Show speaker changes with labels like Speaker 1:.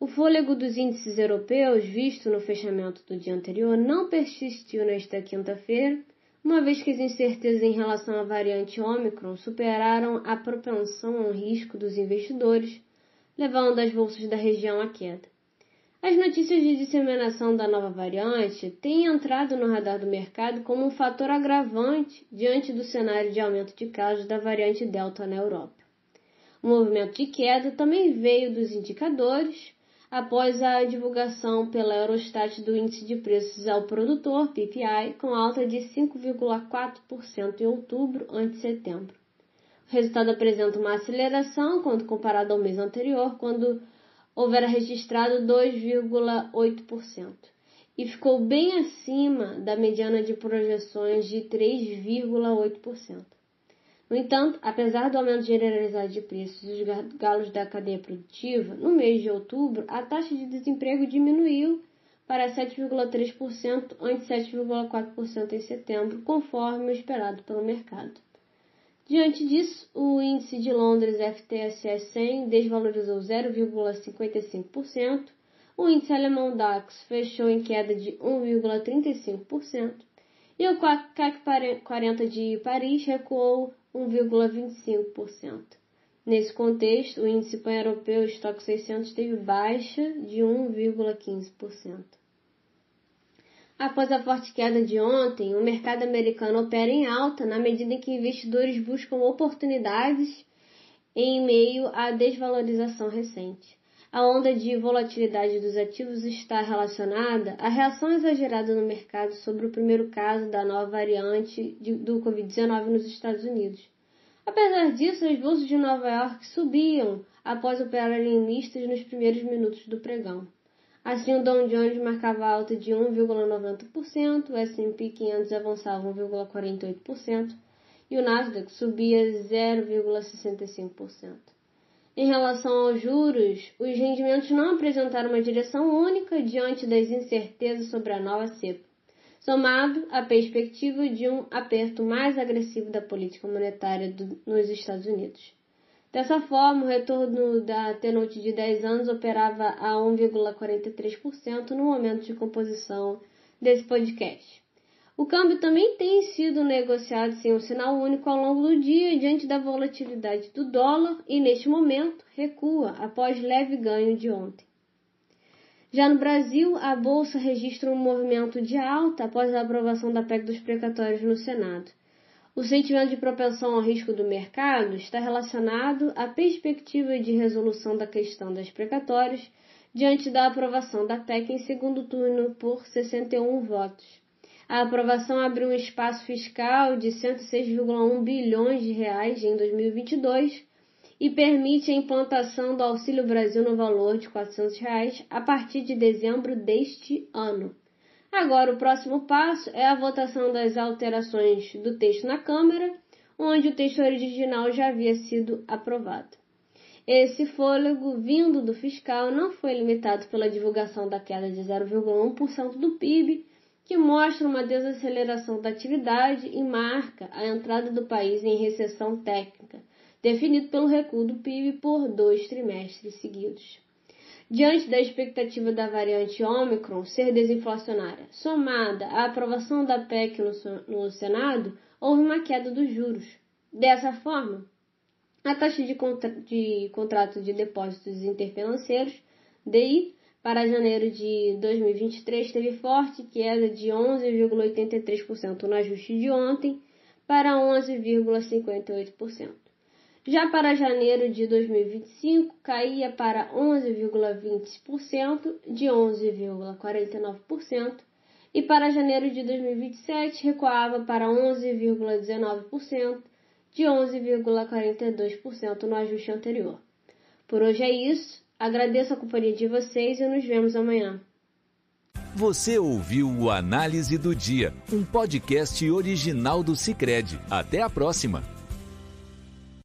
Speaker 1: O fôlego dos índices europeus, visto no fechamento do dia anterior, não persistiu nesta quinta-feira, uma vez que as incertezas em relação à variante Ômicron superaram a propensão ao risco dos investidores, levando as bolsas da região à queda. As notícias de disseminação da nova variante têm entrado no radar do mercado como um fator agravante diante do cenário de aumento de casos da variante Delta na Europa. O movimento de queda também veio dos indicadores, após a divulgação pela Eurostat do Índice de Preços ao Produtor, PPI, com alta de 5,4% em outubro ante setembro. O resultado apresenta uma aceleração quando comparado ao mês anterior, quando houvera registrado 2,8%, e ficou bem acima da mediana de projeções de 3,8%. No entanto, apesar do aumento generalizado de preços dos galos da cadeia produtiva, no mês de outubro a taxa de desemprego diminuiu para 7,3% ante 7,4% em setembro, conforme o esperado pelo mercado. Diante disso, o índice de Londres FTSE 100 desvalorizou 0,55%, o índice alemão DAX fechou em queda de 1,35% e o CAC 40 de Paris recuou 1,25%. Nesse contexto, o índice pan-europeu estoque 600 teve baixa de 1,15%. Após a forte queda de ontem, o mercado americano opera em alta na medida em que investidores buscam oportunidades em meio à desvalorização recente. A onda de volatilidade dos ativos está relacionada à reação exagerada no mercado sobre o primeiro caso da nova variante do Covid-19 nos Estados Unidos. Apesar disso, as bolsas de Nova York subiam após operarem mistas nos primeiros minutos do pregão. Assim, o Dow Jones marcava alta de 1,90%, o S&P 500 avançava 1,48% e o Nasdaq subia 0,65%. Em relação aos juros, os rendimentos não apresentaram uma direção única diante das incertezas sobre a nova cepa, somado à perspectiva de um aperto mais agressivo da política monetária do, nos Estados Unidos. Dessa forma, o retorno da T-Note de 10 anos operava a 1,43% no momento de composição desse podcast. O câmbio também tem sido negociado sem um sinal único ao longo do dia diante da volatilidade do dólar e, neste momento, recua após leve ganho de ontem. Já no Brasil, a Bolsa registra um movimento de alta após a aprovação da PEC dos precatórios no Senado. O sentimento de propensão ao risco do mercado está relacionado à perspectiva de resolução da questão das precatórias diante da aprovação da PEC em segundo turno por 61 votos. A aprovação abriu um espaço fiscal de 106,1 bilhões de reais em 2022 e permite a implantação do Auxílio Brasil no valor de 400 reais a partir de dezembro deste ano. Agora, o próximo passo é a votação das alterações do texto na Câmara, onde o texto original já havia sido aprovado. Esse fôlego vindo do fiscal não foi limitado pela divulgação da queda de 0,1% do PIB, que mostra uma desaceleração da atividade e marca a entrada do país em recessão técnica, definido pelo recuo do PIB por dois trimestres seguidos. Diante da expectativa da variante Ômicron ser desinflacionária, somada à aprovação da PEC no, Senado, houve uma queda dos juros. Dessa forma, a taxa de, contra de contrato de depósitos interfinanceiros, DI, para janeiro de 2023 teve forte queda de 11,83% no ajuste de ontem para 11,58%. Já para janeiro de 2025 caía para 11,20% de 11,49% e para janeiro de 2027 recuava para 11,19% de 11,42% no ajuste anterior. Por hoje é isso. Agradeço a companhia de vocês e nos vemos amanhã.
Speaker 2: Você ouviu o Análise do Dia, um podcast original do Cicred. Até a próxima!